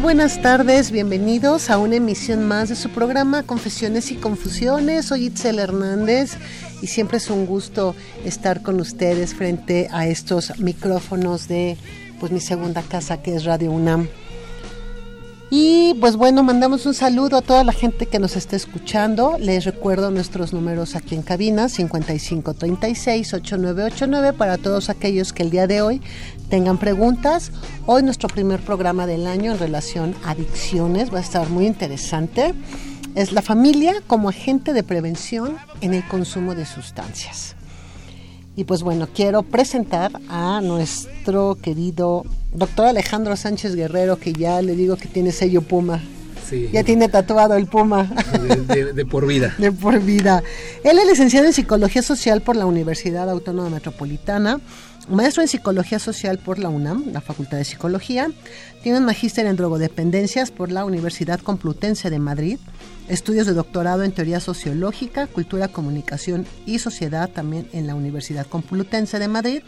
Buenas tardes, bienvenidos a una emisión más de su programa Confesiones y Confusiones. Soy Itzel Hernández y siempre es un gusto estar con ustedes frente a estos micrófonos de pues mi segunda casa que es Radio UNAM. Y pues bueno, mandamos un saludo a toda la gente que nos está escuchando. Les recuerdo nuestros números aquí en cabina, 5536-8989, para todos aquellos que el día de hoy tengan preguntas. Hoy nuestro primer programa del año en relación a adicciones va a estar muy interesante. Es la familia como agente de prevención en el consumo de sustancias. Y pues bueno, quiero presentar a nuestro querido doctor Alejandro Sánchez Guerrero, que ya le digo que tiene sello Puma. Sí. Ya tiene tatuado el Puma. De, por vida. de por vida. Él es licenciado en Psicología Social por la Universidad Autónoma Metropolitana, maestro en Psicología Social por la UNAM, la Facultad de Psicología, tiene un magíster en drogodependencias por la Universidad Complutense de Madrid, estudios de doctorado en Teoría Sociológica, Cultura, Comunicación y Sociedad también en la Universidad Complutense de Madrid,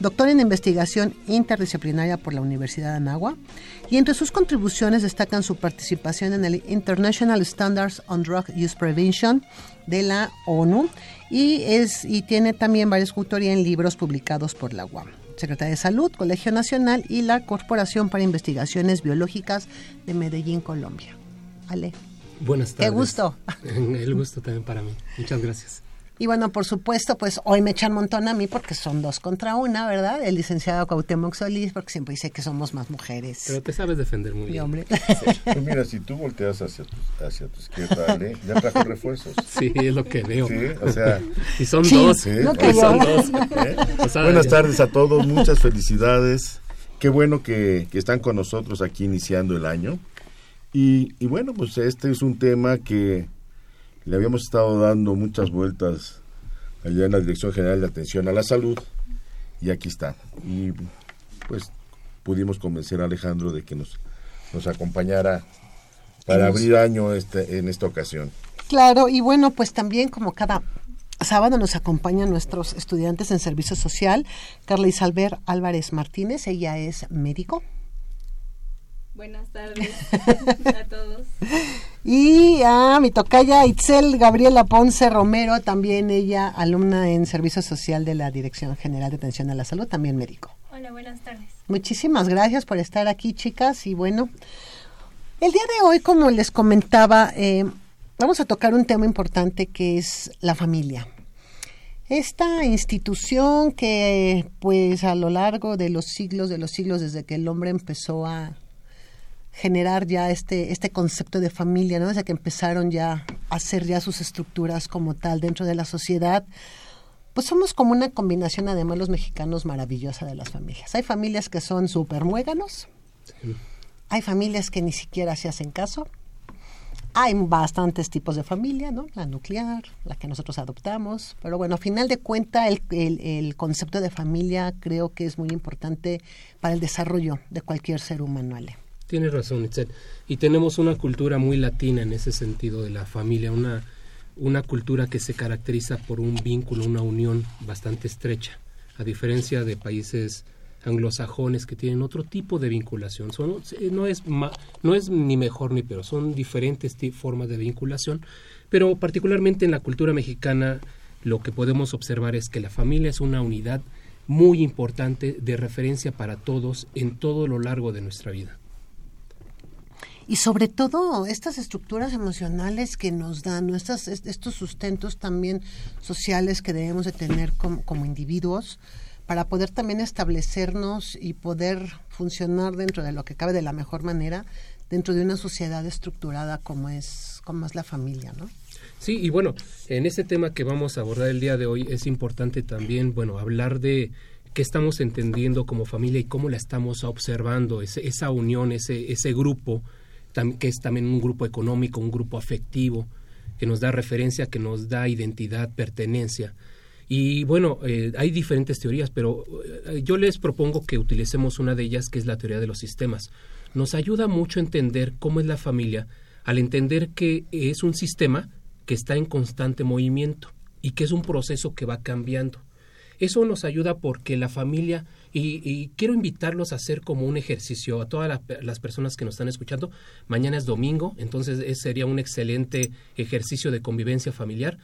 doctor en investigación interdisciplinaria por la Universidad de Anagua, y entre sus contribuciones destacan su participación en el International Standards on Drug Use Prevention de la ONU y, es, y tiene también varias autorías en libros publicados por la UAM. Secretaria de Salud, Colegio Nacional y la Corporación para Investigaciones Biológicas de Medellín, Colombia. Ale. Buenas tardes. Qué gusto. El gusto también para mí. Muchas gracias. Y bueno, por supuesto, pues hoy me echan montón a mí porque son dos contra una, ¿verdad? El licenciado Cuauhtémoc Solís, porque siempre dice que somos más mujeres. Pero te sabes defender muy bien. hombre. Pues mira, si tú volteas hacia tu, hacia tu izquierda, Ale, ya trajo refuerzos. Sí, es lo que veo. Sí, o sea... Y son dos. Sí, No pues, que son yo. dos. ¿eh? Buenas tardes a todos, muchas felicidades. Qué bueno que, que están con nosotros aquí iniciando el año. Y, y bueno, pues este es un tema que le habíamos estado dando muchas vueltas allá en la Dirección General de Atención a la Salud y aquí está. Y pues pudimos convencer a Alejandro de que nos, nos acompañara para abrir año este, en esta ocasión. Claro, y bueno, pues también como cada sábado nos acompañan nuestros estudiantes en servicio social, Carla Isalber Álvarez Martínez, ella es médico. Buenas tardes a todos. Y a mi tocaya Itzel Gabriela Ponce Romero, también ella alumna en servicio social de la Dirección General de Atención a la Salud, también médico. Hola, buenas tardes. Muchísimas gracias por estar aquí, chicas. Y bueno, el día de hoy, como les comentaba, eh, vamos a tocar un tema importante que es la familia. esta institución que pues a lo largo de los siglos de los siglos desde que el hombre empezó a generar ya este este concepto de familia, ¿no? Desde que empezaron ya a hacer ya sus estructuras como tal dentro de la sociedad, pues somos como una combinación además los mexicanos maravillosa de las familias. Hay familias que son súper muéganos, hay familias que ni siquiera se hacen caso, hay bastantes tipos de familia, ¿no? La nuclear, la que nosotros adoptamos, pero bueno, a final de cuenta el, el, concepto de familia creo que es muy importante para el desarrollo de cualquier ser humano, Ale. Tienes razón, Itzel. Y tenemos una cultura muy latina en ese sentido de la familia, una, una cultura que se caracteriza por un vínculo, una unión bastante estrecha, a diferencia de países anglosajones que tienen otro tipo de vinculación. Son, no, es no es ni mejor ni peor, son diferentes formas de vinculación, pero particularmente en la cultura mexicana lo que podemos observar es que la familia es una unidad muy importante de referencia para todos en todo lo largo de nuestra vida. Y sobre todo estas estructuras emocionales que nos dan, nuestras, estos sustentos también sociales que debemos de tener como, como individuos, para poder también establecernos y poder funcionar dentro de lo que cabe de la mejor manera dentro de una sociedad estructurada como es como es la familia, ¿no? Sí, y bueno, en ese tema que vamos a abordar el día de hoy es importante también, bueno, hablar de qué estamos entendiendo como familia y cómo la estamos observando, ese, esa unión, ese, ese grupo, que es también un grupo económico, un grupo afectivo, que nos da referencia, que nos da identidad, pertenencia. Y bueno, eh, hay diferentes teorías, pero eh, yo les propongo que utilicemos una de ellas, que es la teoría de los sistemas. Nos ayuda mucho a entender cómo es la familia, al entender que es un sistema que está en constante movimiento y que es un proceso que va cambiando. Eso nos ayuda porque la familia, y, quiero invitarlos a hacer como un ejercicio a todas las personas que nos están escuchando. Mañana es domingo, entonces sería un excelente ejercicio de convivencia familiar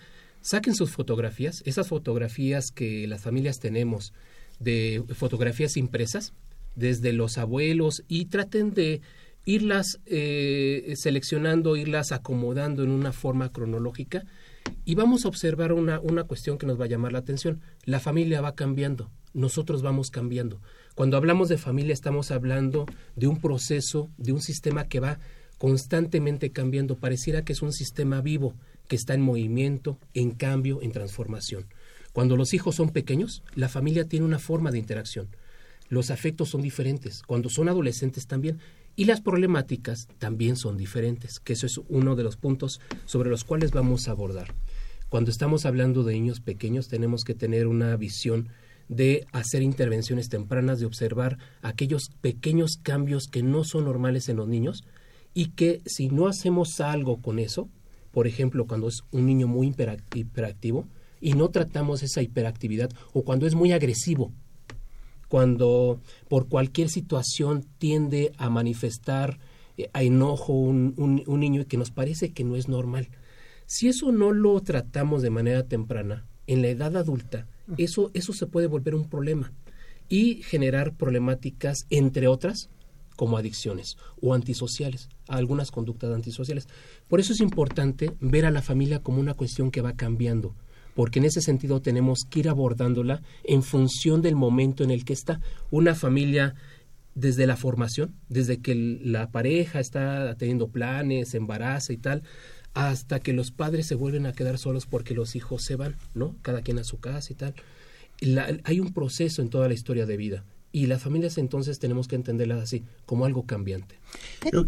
saquen sus fotografías, esas fotografías que las familias tenemos, de fotografías impresas, desde los abuelos, y traten de irlas eh, seleccionando, irlas acomodando en una forma cronológica. Y vamos a observar una, una cuestión que nos va a llamar la atención. La familia va cambiando, nosotros vamos cambiando. Cuando hablamos de familia estamos hablando de un proceso, de un sistema que va constantemente cambiando. Pareciera que es un sistema vivo, que está en movimiento, en cambio, en transformación. Cuando los hijos son pequeños, la familia tiene una forma de interacción. Los afectos son diferentes. Cuando son adolescentes también. Y las problemáticas también son diferentes, que eso es uno de los puntos sobre los cuales vamos a abordar. Cuando estamos hablando de niños pequeños, tenemos que tener una visión de hacer intervenciones tempranas, de observar aquellos pequeños cambios que no son normales en los niños y que si no hacemos algo con eso, por ejemplo, cuando es un niño muy hiperactivo y no tratamos esa hiperactividad o cuando es muy agresivo, cuando por cualquier situación tiende a manifestar eh, a enojo un, un, niño y que nos parece que no es normal. Si eso no lo tratamos de manera temprana, en la edad adulta, eso, eso se puede volver un problema y generar problemáticas, entre otras, como adicciones o antisociales, algunas conductas antisociales. Por eso es importante ver a la familia como una cuestión que va cambiando, porque en ese sentido tenemos que ir abordándola en función del momento en el que está. Una familia desde la formación, desde que la pareja está teniendo planes, embaraza y tal, hasta que los padres se vuelven a quedar solos porque los hijos se van, ¿no? Cada quien a su casa y tal. hay un proceso en toda la historia de vida y las familias entonces tenemos que entenderlas así, como algo cambiante.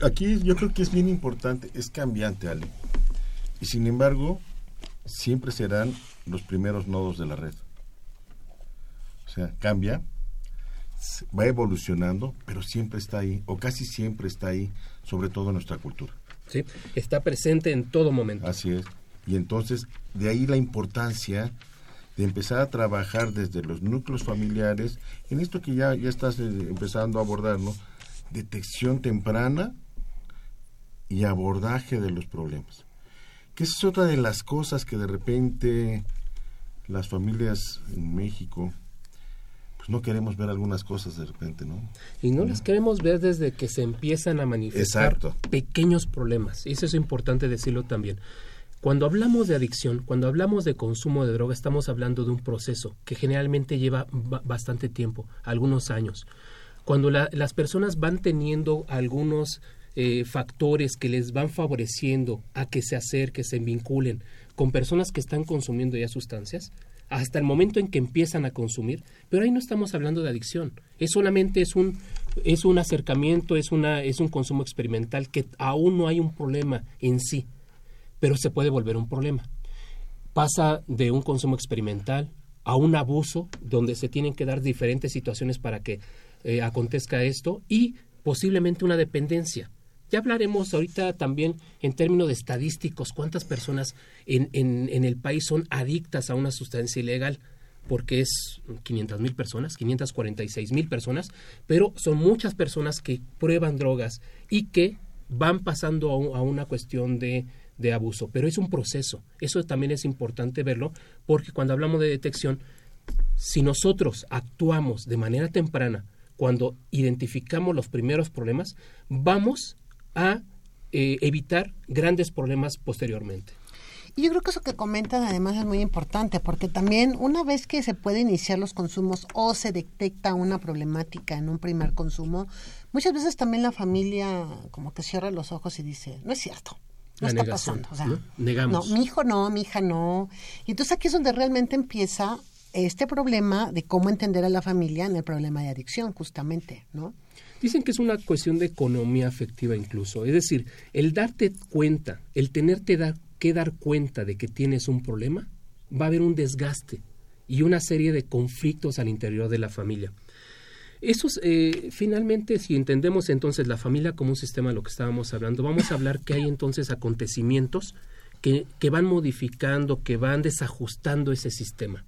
aquí yo creo que es bien importante, es cambiante, Ale. Y sin embargo, siempre serán los primeros nodos de la red. O sea, cambia, va evolucionando, pero siempre está ahí, o casi siempre está ahí, sobre todo en nuestra cultura. Sí, está presente en todo momento. Así es. Y entonces, de ahí la importancia de empezar a trabajar desde los núcleos familiares en esto que ya, ya estás eh, empezando a abordar, ¿no? Detección temprana y abordaje de los problemas. Que esa es otra de las cosas que de repente las familias en México pues no queremos ver algunas cosas de repente, ¿no? Y no las queremos ver desde que se empiezan a manifestar pequeños problemas. Y eso es importante decirlo también Cuando hablamos de adicción, cuando hablamos de consumo de droga, estamos hablando de un proceso que generalmente lleva bastante tiempo, algunos años. Cuando las personas van teniendo algunos eh, factores que les van favoreciendo a que se acerquen, se vinculen con personas que están consumiendo ya sustancias, hasta el momento en que empiezan a consumir, pero ahí no estamos hablando de adicción, es solamente es un es un acercamiento, es una es un consumo experimental que aún no hay un problema en sí, pero se puede volver un problema. Pasa de un consumo experimental a un abuso donde se tienen que dar diferentes situaciones para que eh, acontezca esto y posiblemente una dependencia. Ya hablaremos ahorita también en términos de estadísticos cuántas personas en, el país son adictas a una sustancia ilegal, porque es 500 mil personas, 546 mil personas, pero son muchas personas que prueban drogas y que van pasando a, una cuestión de, de abuso. Pero es un proceso, eso también es importante verlo, porque cuando hablamos de detección, si nosotros actuamos de manera temprana, cuando identificamos los primeros problemas, vamos a eh, evitar grandes problemas posteriormente. Y yo creo que eso que comentan además es muy importante, porque también una vez que se puede iniciar los consumos o se detecta una problemática en un primer consumo, muchas veces también la familia como que cierra los ojos y dice, no es cierto, no está pasando. O sea, Negamos. No, mi hijo no, mi hija no. Y entonces aquí es donde realmente empieza este problema de cómo entender a la familia en el problema de adicción, justamente, ¿no? Dicen que es una cuestión de economía afectiva incluso. Es decir, el darte cuenta, el tenerte que dar cuenta de que tienes un problema, va a haber un desgaste y una serie de conflictos al interior de la familia. Esos, eh, finalmente, si entendemos entonces la familia como un sistema de lo que estábamos hablando, vamos a hablar que hay entonces acontecimientos que, que van modificando, que van desajustando ese sistema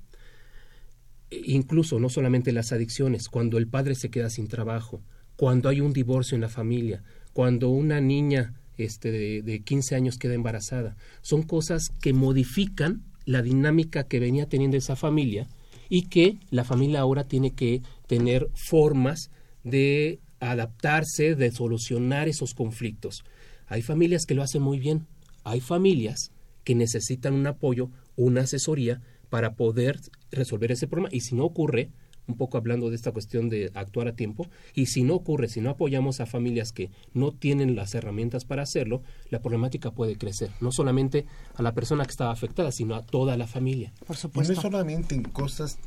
incluso no solamente las adicciones, cuando el padre se queda sin trabajo, cuando hay un divorcio en la familia, cuando una niña este, de, de 15 años queda embarazada, son cosas que modifican la dinámica que venía teniendo esa familia y que la familia ahora tiene que tener formas de adaptarse, de solucionar esos conflictos. Hay familias que lo hacen muy bien, hay familias que necesitan un apoyo, una asesoría para poder resolver ese problema. Y si no ocurre, un poco hablando de esta cuestión de actuar a tiempo, y si no ocurre, si no apoyamos a familias que no tienen las herramientas para hacerlo, la problemática puede crecer, no solamente a la persona que estaba afectada, sino a toda la familia. Por supuesto. Y no solamente en cosas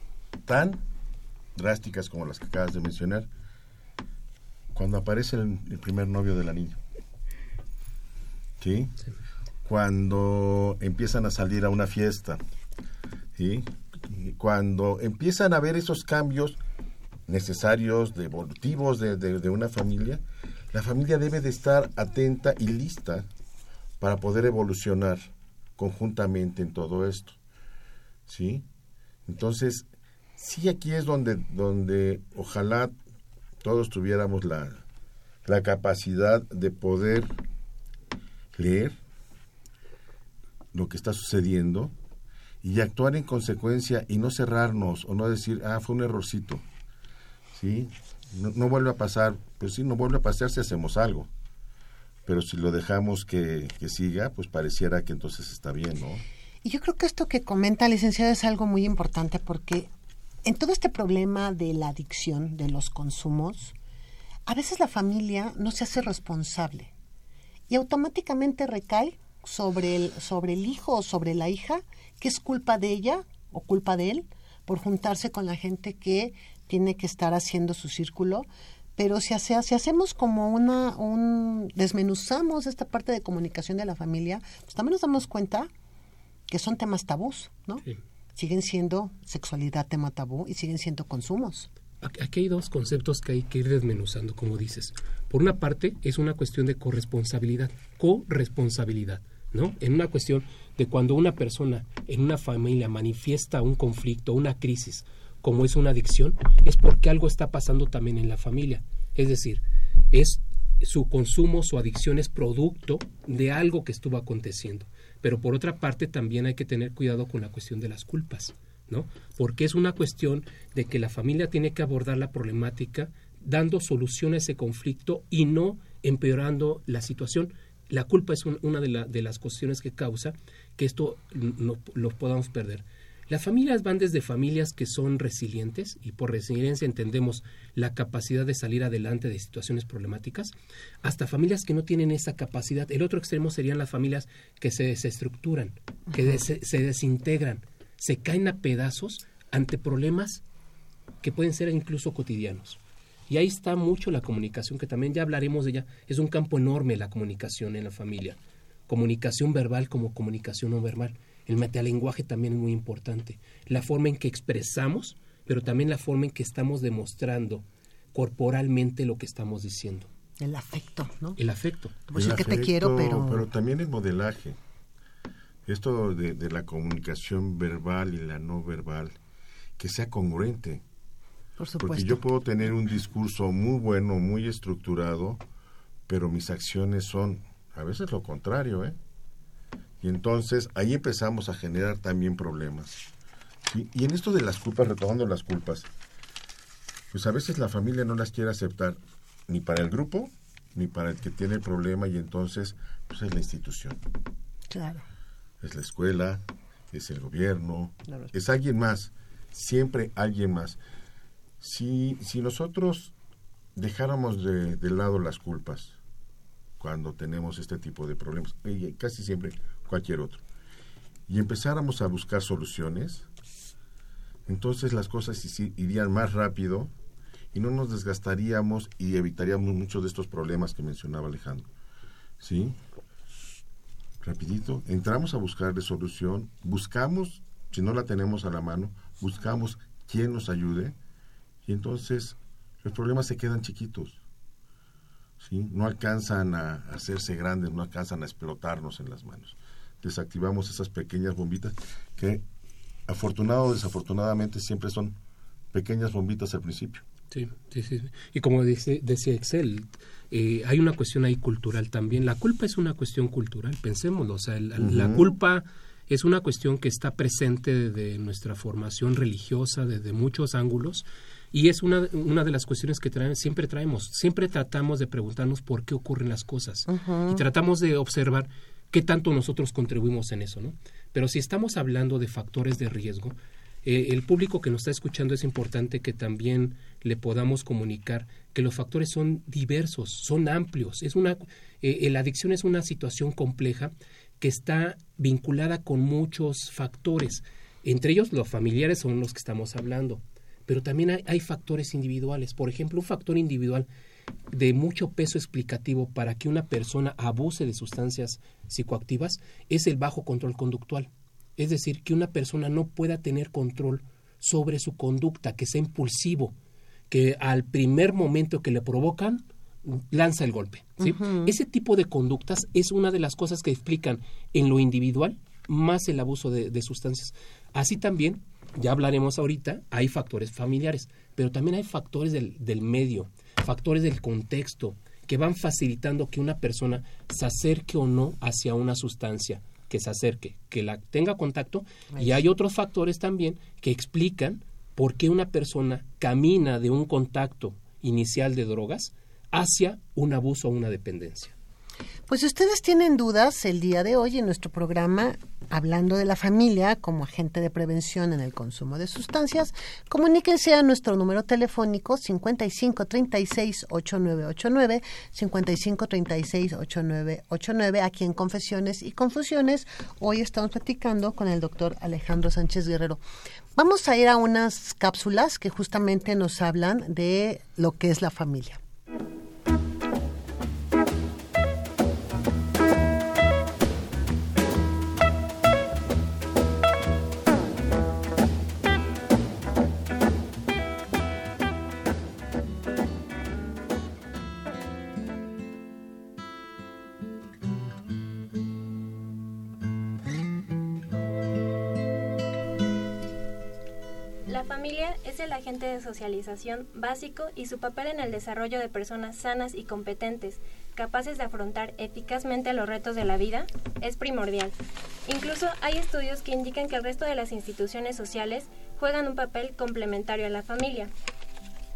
tan drásticas como las que acabas de mencionar, cuando aparece el, primer novio de la niña. ¿Sí? Cuando empiezan a salir a una fiesta, ¿sí? Cuando empiezan a ver esos cambios necesarios, devolutivos de, de, una familia, la familia debe de estar atenta y lista para poder evolucionar conjuntamente en todo esto. ¿Sí? Entonces, sí aquí es donde, donde ojalá todos tuviéramos la, la capacidad de poder leer lo que está sucediendo, y actuar en consecuencia y no cerrarnos o no decir, ah, fue un errorcito. ¿Sí? No, vuelve a pasar, pues sí, no vuelve a pasar si hacemos algo. Pero si lo dejamos que, que siga, pues pareciera que entonces está bien, ¿no? Y yo creo que esto que comenta, licenciada, es algo muy importante porque en todo este problema de la adicción, de los consumos, a veces la familia no se hace responsable y automáticamente recae sobre el, sobre el hijo o sobre la hija que es culpa de ella o culpa de él por juntarse con la gente que tiene que estar haciendo su círculo. Pero si, hace, si hacemos como una, un, desmenuzamos esta parte de comunicación de la familia, pues también nos damos cuenta que son temas tabús, ¿no? Siguen siendo sexualidad tema tabú y siguen siendo consumos. Aquí hay dos conceptos que hay que ir desmenuzando, como dices. Por una parte, es una cuestión de corresponsabilidad, corresponsabilidad, ¿no? En una cuestión de cuando una persona en una familia manifiesta un conflicto, una crisis, como es una adicción, es porque algo está pasando también en la familia. Es decir, es su consumo, su adicción es producto de algo que estuvo aconteciendo. Pero por otra parte también hay que tener cuidado con la cuestión de las culpas, ¿no? Porque es una cuestión de que la familia tiene que abordar la problemática dando solución a ese conflicto y no empeorando la situación La culpa es una de, de, las cuestiones que causa que esto no, lo podamos perder. Las familias van desde familias que son resilientes, y por resiliencia entendemos la capacidad de salir adelante de situaciones problemáticas, hasta familias que no tienen esa capacidad. El otro extremo serían las familias que se desestructuran, que se desintegran, se caen a pedazos ante problemas que pueden ser incluso cotidianos. Y ahí está mucho la comunicación, que también ya hablaremos de ella. Es un campo enorme la comunicación en la familia. Comunicación verbal como comunicación no verbal. El metalenguaje también es muy importante. La forma en que expresamos, pero también la forma en que estamos demostrando corporalmente lo que estamos diciendo. El afecto, ¿no? El afecto. Pues que te quiero, pero... Pero también el modelaje. Esto de, de la comunicación verbal y la no verbal, que sea congruente. Por supuesto. Porque yo puedo tener un discurso muy bueno, muy estructurado, pero mis acciones son a veces lo contrario, ¿eh? Y entonces ahí empezamos a generar también problemas. Y, en esto de las culpas, retomando las culpas, pues a veces la familia no las quiere aceptar ni para el grupo, ni para el que tiene el problema, y entonces pues es la institución. Claro. Es la escuela, es el gobierno, es alguien más, siempre alguien más. Si, si nosotros dejáramos de, lado las culpas cuando tenemos este tipo de problemas, casi siempre cualquier otro, y empezáramos a buscar soluciones, entonces las cosas irían más rápido y no nos desgastaríamos y evitaríamos muchos de estos problemas que mencionaba Alejandro. ¿Sí? Rapidito, entramos a buscar de solución, buscamos, si no la tenemos a la mano, buscamos quién nos ayude y entonces los problemas se quedan chiquitos. ¿sí? No alcanzan a hacerse grandes, no alcanzan a explotarnos en las manos desactivamos esas pequeñas bombitas que afortunado o desafortunadamente siempre son pequeñas bombitas al principio. Sí, sí, sí. Y como dice, decía Excel, eh, hay una cuestión ahí cultural también. La culpa es una cuestión cultural, pensémoslo. O sea, la culpa es una cuestión que está presente desde nuestra formación religiosa, desde muchos ángulos, y es una, una de las cuestiones que siempre traemos. Siempre tratamos de preguntarnos por qué ocurren las cosas. Y tratamos de observar qué tanto nosotros contribuimos en eso, ¿no? Pero si estamos hablando de factores de riesgo, eh, el público que nos está escuchando es importante que también le podamos comunicar que los factores son diversos, son amplios. Es una, eh, la adicción es una situación compleja que está vinculada con muchos factores. Entre ellos los familiares son los que estamos hablando, pero también hay factores individuales. Por ejemplo, un factor individual de mucho peso explicativo para que una persona abuse de sustancias psicoactivas es el bajo control conductual. Es decir, que una persona no pueda tener control sobre su conducta, que sea impulsivo, que al primer momento que le provocan, lanza el golpe. Ese tipo de conductas es una de las cosas que explican en lo individual más el abuso de, sustancias. Así también, ya hablaremos ahorita, hay factores familiares, pero también hay factores del, del medio, factores del contexto que van facilitando que una persona se acerque o no hacia una sustancia, que se acerque, que la tenga contacto. Y hay otros factores también que explican por qué una persona camina de un contacto inicial de drogas hacia un abuso o una dependencia. Pues si ustedes tienen dudas el día de hoy en nuestro programa, hablando de la familia como agente de prevención en el consumo de sustancias, comuníquense a nuestro número telefónico 5536-8989, 5536-8989, aquí en Confesiones y Confusiones. Hoy estamos platicando con el doctor Alejandro Sánchez Guerrero. Vamos a ir a unas cápsulas que justamente nos hablan de lo que es la familia. Agente de socialización básico y su papel en el desarrollo de personas sanas y competentes, capaces de afrontar eficazmente los retos de la vida, es primordial. Incluso hay estudios que indican que el resto de las instituciones sociales juegan un papel complementario a la familia.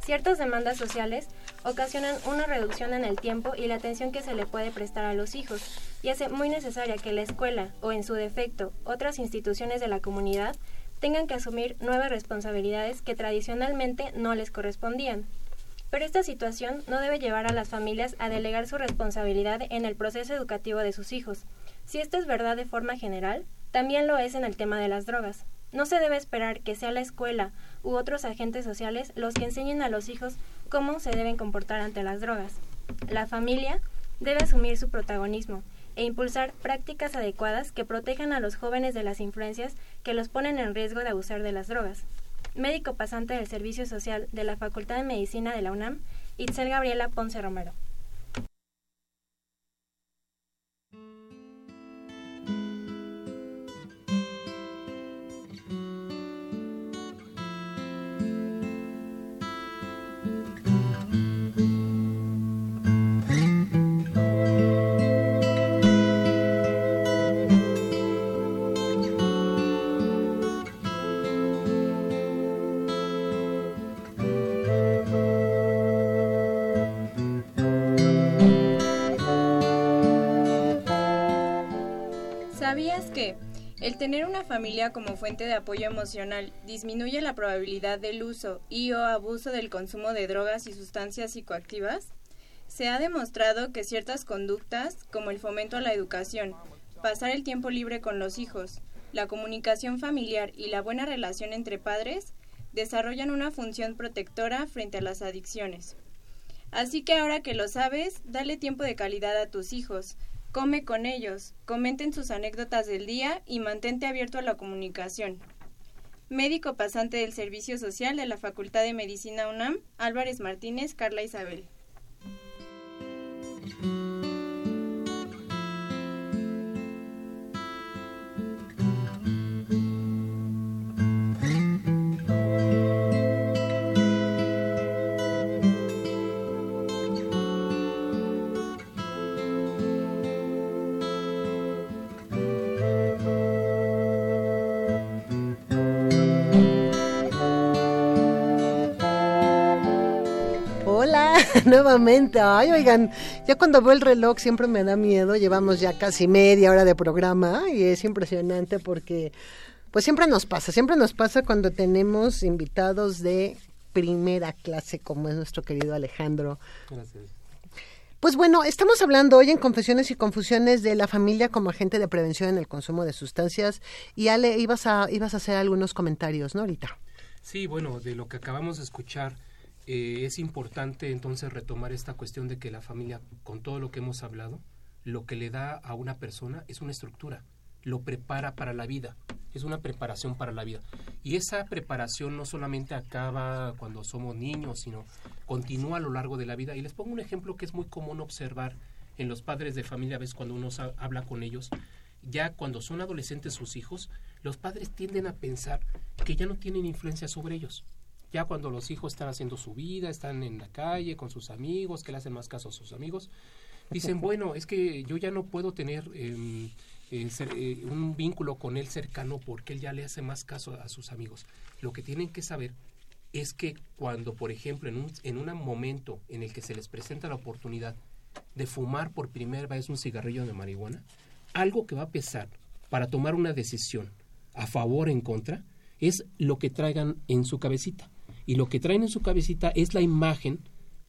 Ciertas demandas sociales ocasionan una reducción en el tiempo y la atención que se le puede prestar a los hijos y hace muy necesaria que la escuela o en su defecto otras instituciones de la comunidad tengan que asumir nuevas responsabilidades que tradicionalmente no les correspondían. Pero esta situación no debe llevar a las familias a delegar su responsabilidad en el proceso educativo de sus hijos. Si esto es verdad de forma general, también lo es en el tema de las drogas. No se debe esperar que sea la escuela u otros agentes sociales los que enseñen a los hijos cómo se deben comportar ante las drogas. La familia debe asumir su protagonismo e impulsar prácticas adecuadas que protejan a los jóvenes de las influencias que los ponen en riesgo de abusar de las drogas. Médico pasante del Servicio Social de la Facultad de Medicina de la UNAM, Itzel Gabriela Ponce Romero. El tener una familia como fuente de apoyo emocional disminuye la probabilidad del uso y o abuso del consumo de drogas y sustancias psicoactivas. Se ha demostrado que ciertas conductas, como el fomento a la educación, pasar el tiempo libre con los hijos, la comunicación familiar y la buena relación entre padres, desarrollan una función protectora frente a las adicciones. Así que ahora que lo sabes, dale tiempo de calidad a tus hijos, Come con ellos, comenten sus anécdotas del día y mantente abierto a la comunicación. Médico pasante del Servicio Social de la Facultad de Medicina UNAM, Álvarez Martínez, Carla Isabel. nuevamente. Ay, oigan, ya cuando veo el reloj siempre me da miedo. Llevamos ya casi media hora de programa y es impresionante porque pues siempre nos pasa, siempre nos pasa cuando tenemos invitados de primera clase como es nuestro querido Alejandro. Gracias. Pues bueno, estamos hablando hoy en Confesiones y Confusiones de la familia como agente de prevención en el consumo de sustancias y Ale, ibas a, ibas a hacer algunos comentarios, ¿no? Ahorita. Sí, bueno, de lo que acabamos de escuchar, eh, es importante entonces retomar esta cuestión de que la familia, con todo lo que hemos hablado, lo que le da a una persona es una estructura, lo prepara para la vida, es una preparación para la vida. Y esa preparación no solamente acaba cuando somos niños, sino continúa a lo largo de la vida. Y les pongo un ejemplo que es muy común observar en los padres de familia, ves cuando uno habla con ellos, ya cuando son adolescentes sus hijos, los padres tienden a pensar que ya no tienen influencia sobre ellos ya cuando los hijos están haciendo su vida, están en la calle con sus amigos, que le hacen más caso a sus amigos, dicen, bueno, es que yo ya no puedo tener em, eh, eh, un vínculo con él cercano porque él ya le hace más caso a sus amigos. Lo que tienen que saber es que cuando, por ejemplo, en un, en un momento en el que se les presenta la oportunidad de fumar por primera vez un cigarrillo de marihuana, algo que va a pesar para tomar una decisión a favor o en contra es lo que traigan en su cabecita y lo que traen en su cabecita es la imagen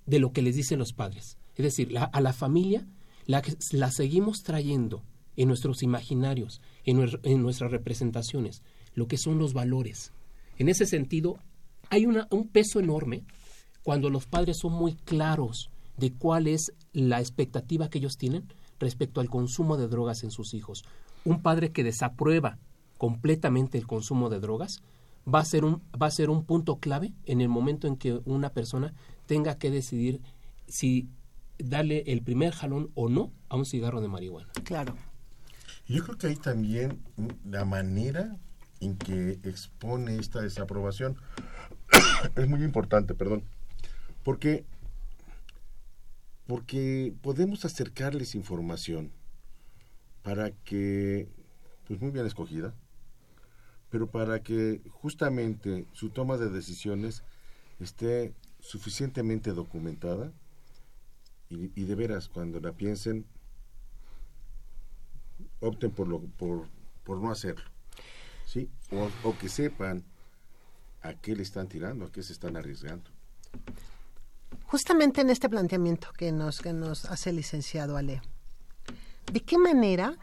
de lo que les dicen los padres. Es decir, a la familia la, la seguimos trayendo en nuestros imaginarios, en, nuestras representaciones, lo que son los valores. En ese sentido, hay una, un peso enorme cuando los padres son muy claros de cuál es la expectativa que ellos tienen respecto al consumo de drogas en sus hijos. Un padre que desaprueba completamente el consumo de drogas va a ser un va a ser un punto clave en el momento en que una persona tenga que decidir si darle el primer jalón o no a un cigarro de marihuana. Claro. Yo creo que hay también la manera en que expone esta desaprobación es muy importante, perdón, porque porque podemos acercarles información para que pues muy bien escogida pero para que justamente su toma de decisiones esté suficientemente documentada y, de veras, cuando la piensen, opten por, lo, por, por no hacerlo. ¿sí? O, o que sepan a qué le están tirando, a qué se están arriesgando. Justamente en este planteamiento que nos, que nos hace el licenciado Ale, ¿de qué manera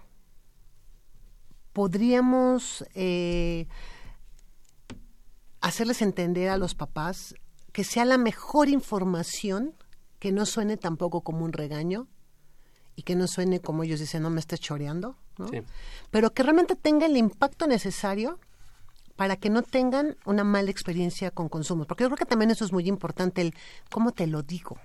podríamos eh, hacerles entender a los papás que sea la mejor información, que no suene tampoco como un regaño y que no suene como ellos dicen, no me estés choreando, pero que realmente tenga el impacto necesario para que no tengan una mala experiencia con consumos. Porque yo creo que también eso es muy importante, el cómo te lo digo.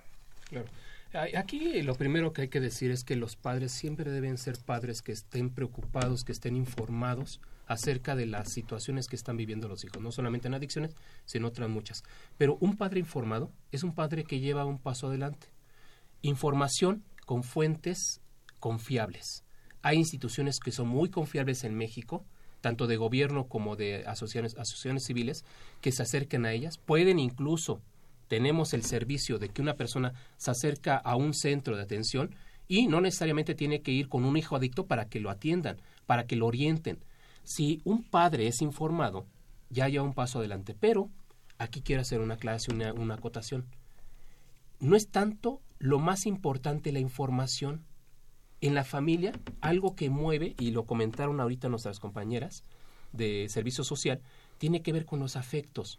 Claro. Aquí lo primero que hay que decir es que los padres siempre deben ser padres que estén preocupados, que estén informados acerca de las situaciones que están viviendo los hijos, no solamente en adicciones, sino otras muchas. Pero un padre informado es un padre que lleva un paso adelante. Información con fuentes confiables. Hay instituciones que son muy confiables en México, tanto de gobierno como de asociaciones, asociaciones civiles, que se acerquen a ellas. Pueden incluso, tenemos el servicio de que una persona se acerca a un centro de atención y no necesariamente tiene que ir con un hijo adicto para que lo atiendan, para que lo orienten. Si un padre es informado, ya lleva un paso adelante. Pero aquí quiero hacer una clase, una, una acotación. No es tanto lo más importante la información, en la familia, algo que mueve, y lo comentaron ahorita nuestras compañeras de servicio social, tiene que ver con los afectos.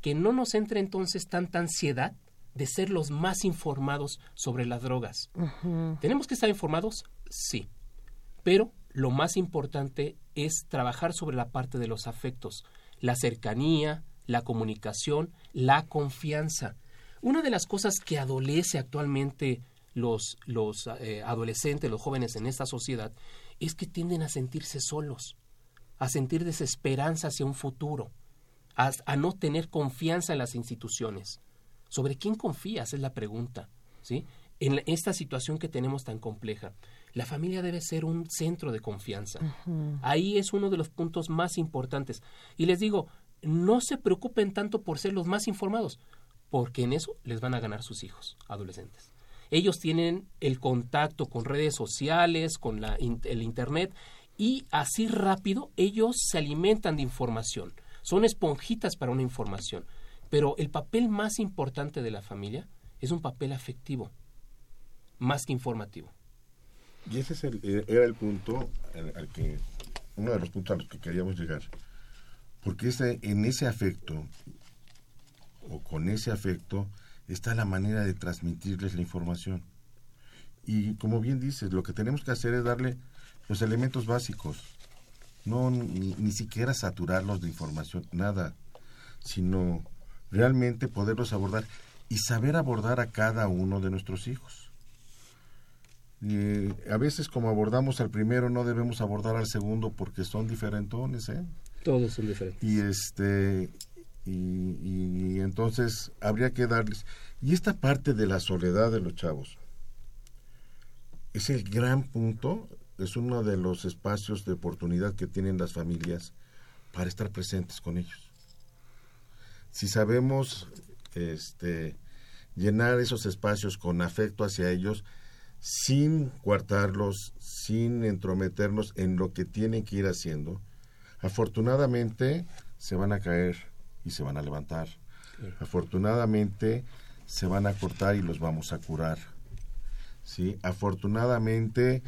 Que no nos entre entonces tanta ansiedad de ser los más informados sobre las drogas. ¿Tenemos que estar informados? Sí. Pero lo más importante es trabajar sobre la parte de los afectos, la cercanía, la comunicación, la confianza. Una de las cosas que adolece actualmente los, los eh, adolescentes, los jóvenes en esta sociedad, es que tienden a sentirse solos, a sentir desesperanza hacia un futuro, a, no tener confianza en las instituciones. ¿Sobre quién confías? Es la pregunta. ¿sí? En esta situación que tenemos tan compleja, la familia debe ser un centro de confianza. Ahí es uno de los puntos más importantes. Y les digo, no se preocupen tanto por ser los más informados, porque en eso les van a ganar sus hijos adolescentes ellos tienen el contacto con redes sociales, con la, el Internet, y así rápido ellos se alimentan de información. Son esponjitas para una información. Pero el papel más importante de la familia es un papel afectivo, más que informativo. Y ese es el, eh, era el punto al, que, uno de los puntos a los que queríamos llegar. Porque ese, en ese afecto, o con ese afecto, está la manera de transmitirles la información. Y como bien dices, lo que tenemos que hacer es darle los elementos básicos, no ni, ni siquiera saturarlos de información, nada, sino realmente poderlos abordar y saber abordar a cada uno de nuestros hijos. a veces como abordamos al primero no debemos abordar al segundo porque son diferentones, ¿eh? Todos son diferentes. Y este y, entonces habría que darles. Y esta parte de la soledad de los chavos es el gran punto, es uno de los espacios de oportunidad que tienen las familias para estar presentes con ellos. Si sabemos este, llenar esos espacios con afecto hacia ellos, sin coartarlos, sin entrometernos en lo que tienen que ir haciendo, afortunadamente se van a caer y se van a levantar. Afortunadamente se van a cortar y los vamos a curar. ¿sí? Afortunadamente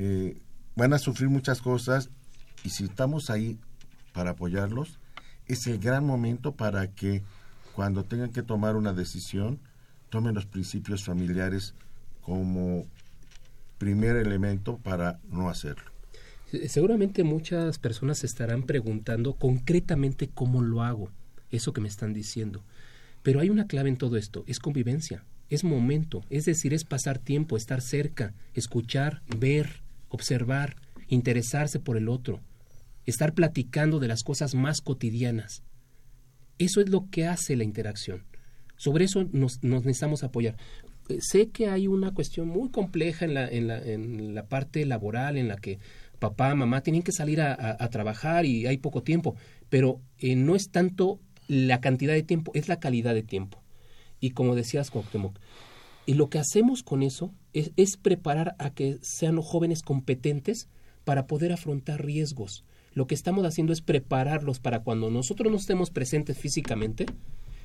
eh, van a sufrir muchas cosas y si estamos ahí para apoyarlos, es el gran momento para que cuando tengan que tomar una decisión, tomen los principios familiares como primer elemento para no hacerlo. Seguramente muchas personas estarán preguntando concretamente cómo lo hago, eso que me están diciendo. Pero hay una clave en todo esto, es convivencia, es momento, es decir, es pasar tiempo, estar cerca, escuchar, ver, observar, interesarse por el otro, estar platicando de las cosas más cotidianas. Eso es lo que hace la interacción. Sobre eso nos, necesitamos apoyar. Eh, sé que hay una cuestión muy compleja en la, en la, en la parte laboral en la que papá, mamá tienen que salir a, trabajar y hay poco tiempo, pero eh, no es tanto la cantidad de tiempo, es la calidad de tiempo. Y como decías, Cuauhtémoc, Y lo que hacemos con eso es, es preparar a que sean jóvenes competentes para poder afrontar riesgos. Lo que estamos haciendo es prepararlos para cuando nosotros no estemos presentes físicamente,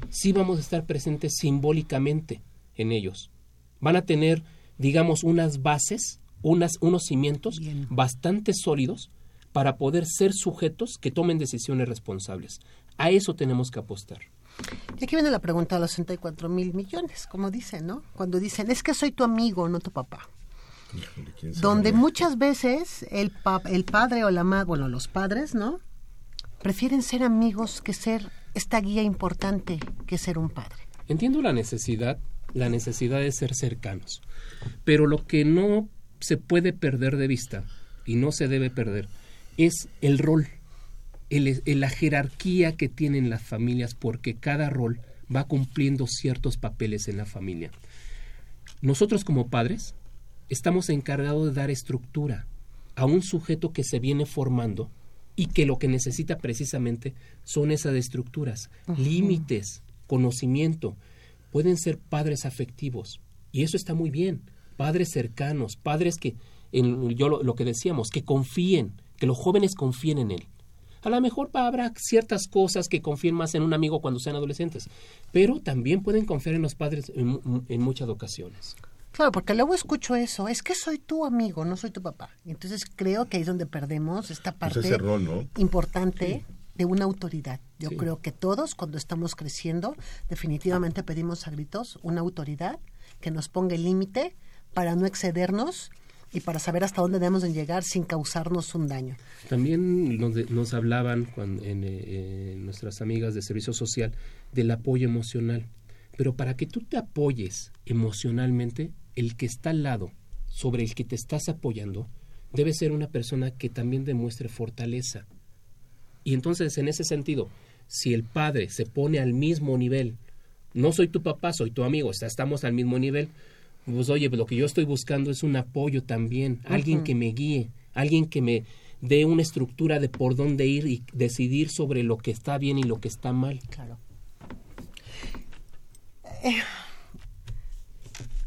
sí vamos a estar presentes simbólicamente en ellos. Van a tener, digamos, unas bases, unas, unos cimientos bastante sólidos para poder ser sujetos que tomen decisiones responsables. A eso tenemos que apostar. Y aquí viene la pregunta de los 64 mil millones, como dicen, ¿no? Cuando dicen, es que soy tu amigo, no tu papá. Donde muchas veces el, el padre o la madre, bueno, los padres, ¿no? Prefieren ser amigos que ser esta guía importante que ser un padre. Entiendo la necesidad, la necesidad de ser cercanos, pero lo que no se puede perder de vista y no se debe perder es el rol, el, la jerarquía que tienen las familias, porque cada rol va cumpliendo ciertos papeles en la familia. Nosotros como padres estamos encargados de dar estructura a un sujeto que se viene formando y que lo que necesita precisamente son esas estructuras, límites, conocimiento. Pueden ser padres afectivos y eso está muy bien, padres cercanos, padres que, en, yo lo, que decíamos, que confíen, que los jóvenes confíen en él. A lo mejor habrá ciertas cosas que confíen más en un amigo cuando sean adolescentes, pero también pueden confiar en los padres en muchas ocasiones. Claro, porque luego escucho eso, es que soy tu amigo, no soy tu papá. Entonces creo que ahí es donde perdemos esta pues parte importante de una autoridad. Yo creo que todos cuando estamos creciendo definitivamente pedimos a gritos una autoridad que nos ponga el límite para no excedernos y para saber hasta dónde debemos de llegar sin causarnos un daño. También nos, hablaban en, eh, nuestras amigas de servicio social del apoyo emocional. Pero para que tú te apoyes emocionalmente, el que está al lado, sobre el que te estás apoyando, debe ser una persona que también demuestre fortaleza. Y entonces, en ese sentido, si el padre se pone al mismo nivel, no soy tu papá, soy tu amigo, estamos al mismo nivel, pues oye, lo que yo estoy buscando es un apoyo también, alguien que me guíe, alguien que me dé una estructura de por dónde ir y decidir sobre lo que está bien y lo que está mal. Claro. Eh,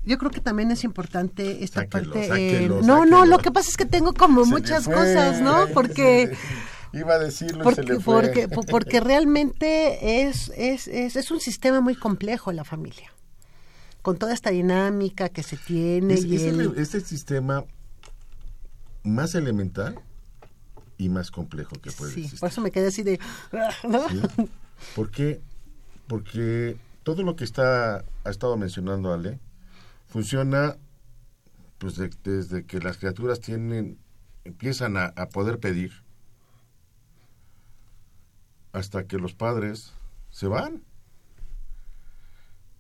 yo creo que también es importante esta parte. Eh, no, no, lo que pasa es que tengo como muchas cosas, ¿no? Porque iba a decirlo porque, se le fue. Porque, realmente es, es, es, es, un sistema muy complejo la familia. Con toda esta dinámica que se tiene. Es, y el, sistema más elemental y más complejo que puede sí, Por eso me quedé así de. ¿Por qué? Porque todo lo que está ha estado mencionando Ale funciona pues desde que las criaturas tienen empiezan a, poder pedir hasta que los padres se van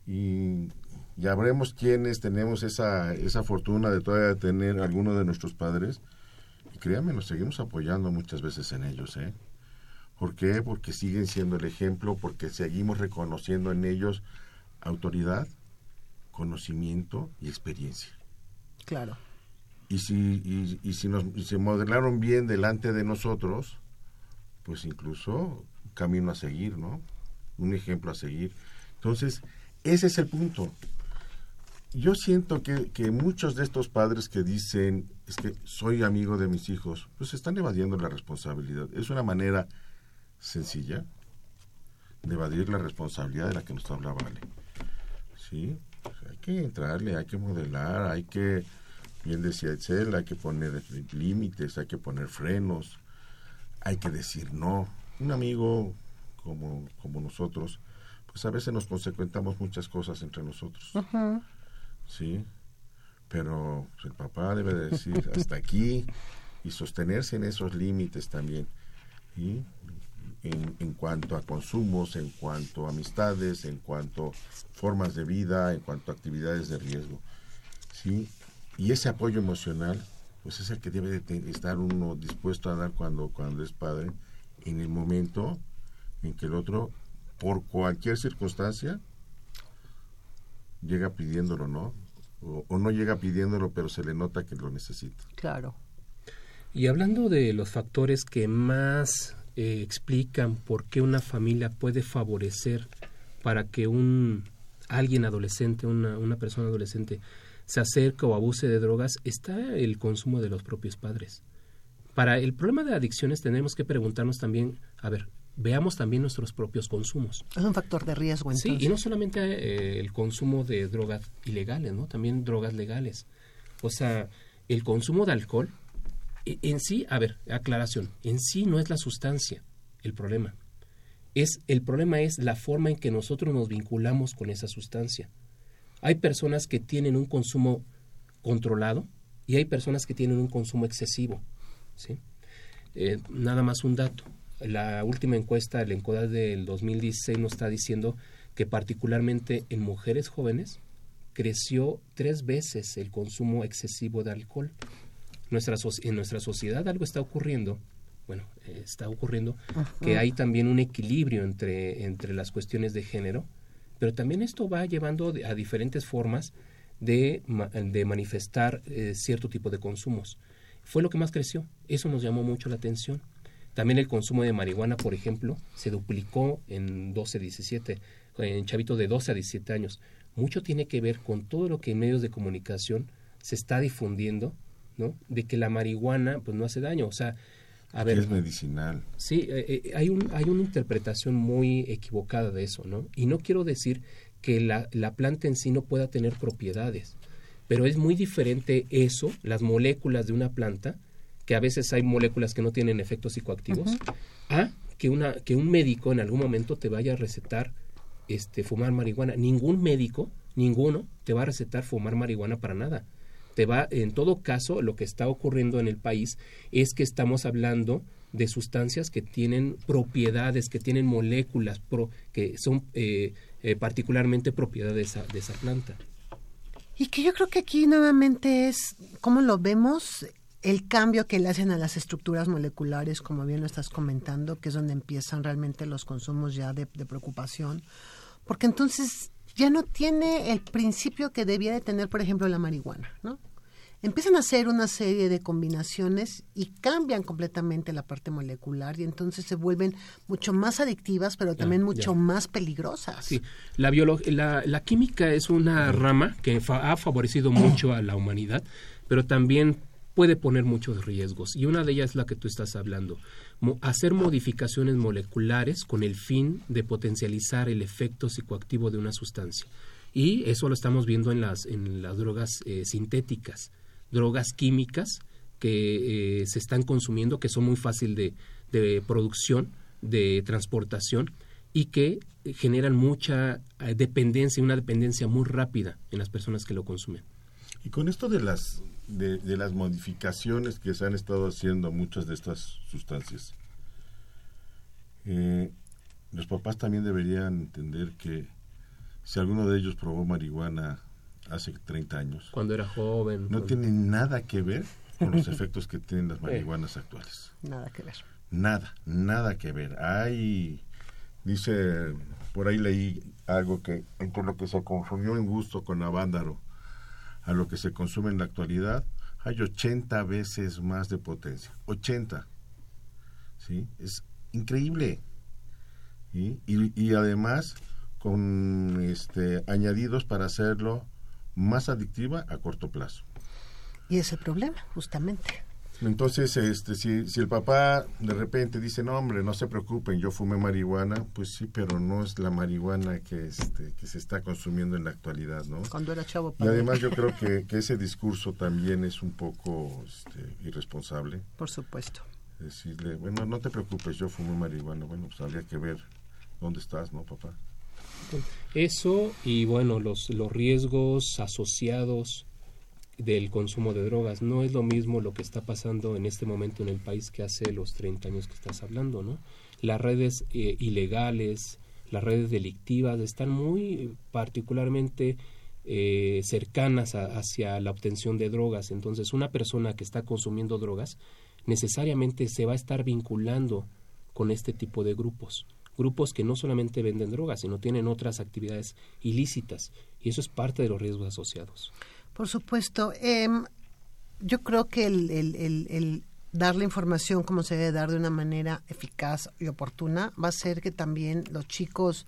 y ya veremos quiénes tenemos esa, esa fortuna de todavía tener alguno de nuestros padres y créanme, nos seguimos apoyando muchas veces en ellos, ¿eh? ¿Por qué? Porque siguen siendo el ejemplo, porque seguimos reconociendo en ellos autoridad, conocimiento y experiencia. Claro. Y si, y, si nos se modelaron bien delante de nosotros, pues incluso camino a seguir, ¿no? Un ejemplo a seguir. Entonces, ese es el punto. Yo siento que, que muchos de estos padres que dicen, es que soy amigo de mis hijos, pues están evadiendo la responsabilidad. Es una manera sencilla de evadir la responsabilidad de la que nos hablaba Ale. ¿Sí? hay que entrarle, hay que modelar, hay que, bien decía Excel, hay que poner límites, hay que poner frenos, hay que decir no. Un amigo como, como nosotros, pues a veces nos consecuentamos muchas cosas entre nosotros. Sí, pero el papá debe decir hasta aquí y sostenerse en esos límites también. Y en, cuanto a consumos, en cuanto a amistades, en cuanto a formas de vida, en cuanto a actividades de riesgo. ¿sí? Y ese apoyo emocional, pues es el que debe de estar uno dispuesto a dar cuando, cuando es padre, en el momento en que el otro, por cualquier circunstancia, llega pidiéndolo, ¿no? O, o no llega pidiéndolo, pero se le nota que lo necesita. Claro. Y hablando de los factores que más eh, explican por qué una familia puede favorecer para que un alguien adolescente, una, una persona adolescente, se acerca o abuse de drogas, está el consumo de los propios padres. Para el problema de adicciones tenemos que preguntarnos también, a ver, veamos también nuestros propios consumos. Es un factor de riesgo, entonces. Sí, y no solamente eh, el consumo de drogas ilegales, ¿no? También drogas legales. O sea, el consumo de alcohol, e, en sí, a ver, aclaración, en sí no es la sustancia el problema. Es, el problema es la forma en que nosotros nos vinculamos con esa sustancia. Hay personas que tienen un consumo controlado y hay personas que tienen un consumo excesivo. ¿sí? Eh, nada más un dato. La última encuesta, el ENCODAD del 2016, nos está diciendo que particularmente en mujeres jóvenes creció tres veces el consumo excesivo de alcohol. Nuestra, en nuestra sociedad algo está ocurriendo, bueno, eh, está ocurriendo que hay también un equilibrio entre, entre las cuestiones de género pero también esto va llevando a diferentes formas de, de manifestar eh, cierto tipo de consumos. Fue lo que más creció, eso nos llamó mucho la atención. También el consumo de marihuana, por ejemplo, se duplicó en 12, 17, en chavitos de 12 a 17 años. Mucho tiene que ver con todo lo que en medios de comunicación se está difundiendo, ¿no? De que la marihuana pues no hace daño, o sea, a ver, es medicinal. Sí, eh, eh, hay, un, hay una interpretación muy equivocada de eso, ¿no? Y no quiero decir que la, la planta en sí no pueda tener propiedades, pero es muy diferente eso, las moléculas de una planta, que a veces hay moléculas que no tienen efectos psicoactivos, a que, una, que un médico en algún momento te vaya a recetar este, fumar marihuana. Ningún médico, ninguno, te va a recetar fumar marihuana para nada te va, en todo caso, lo que está ocurriendo en el país es que estamos hablando de sustancias que tienen propiedades, que tienen moléculas que son eh, eh, particularmente propiedades de esa, de esa planta. Y que yo creo que aquí nuevamente es, ¿cómo lo vemos? El cambio que le hacen a las estructuras moleculares, como bien lo estás comentando, que es donde empiezan realmente los consumos ya de, de preocupación, porque entonces ya no tiene el principio que debía de tener, por ejemplo, la marihuana, ¿no? Empiezan a hacer una serie de combinaciones y cambian completamente la parte molecular y entonces se vuelven mucho más adictivas, pero también mucho más peligrosas. Sí, la, la, la química es una rama que ha favorecido mucho a la humanidad, pero también puede poner muchos riesgos y una de ellas es la que tú estás hablando hacer modificaciones moleculares con el fin de potencializar el efecto psicoactivo de una sustancia. Y eso lo estamos viendo en las, en las drogas eh, sintéticas, drogas químicas que eh, se están consumiendo, que son muy fácil de, de producción, de transportación y que generan mucha eh, dependencia, una dependencia muy rápida en las personas que lo consumen. Y con esto de las de, las modificaciones que se han estado haciendo muchas de estas sustancias. Eh, los papás también deberían entender que si alguno de ellos probó marihuana hace 30 años, cuando era joven, no tiene nada que ver con los efectos que tienen las marihuanas actuales. Nada que ver. Nada, nada que ver. Hay, dice, por ahí leí algo que entre lo que se confundió en gusto con Avándaro a lo que se consume en la actualidad, hay 80 veces más de potencia. 80. ¿Sí? Es increíble. Y, y, además con este, añadidos para hacerlo más adictiva a corto plazo. Y ese problema, justamente. Entonces, este, si, si el papá de repente dice, no, hombre, no se preocupen, yo fumé marihuana, pues sí, pero no es la marihuana que, este, que se está consumiendo en la actualidad, ¿no? Cuando era chavo. Y además yo creo que, que, ese discurso también es un poco este, irresponsable. Por supuesto. Decirle, bueno, no te preocupes, yo fumé marihuana, bueno, pues habría que ver dónde estás, ¿no, papá? Eso y bueno, los, los riesgos asociados del consumo de drogas. No es lo mismo lo que está pasando en este momento en el país que hace los 30 años que estás hablando, ¿no? Las redes eh, ilegales, las redes delictivas están muy particularmente eh, cercanas hacia la obtención de drogas. Entonces, una persona que está consumiendo drogas necesariamente se va a estar vinculando con este tipo de grupos. Grupos que no solamente venden drogas, sino tienen otras actividades ilícitas. Y eso es parte de los riesgos asociados. Por supuesto. Em, yo creo que el, el, dar la información como se debe dar de una manera eficaz y oportuna va a ser que también los chicos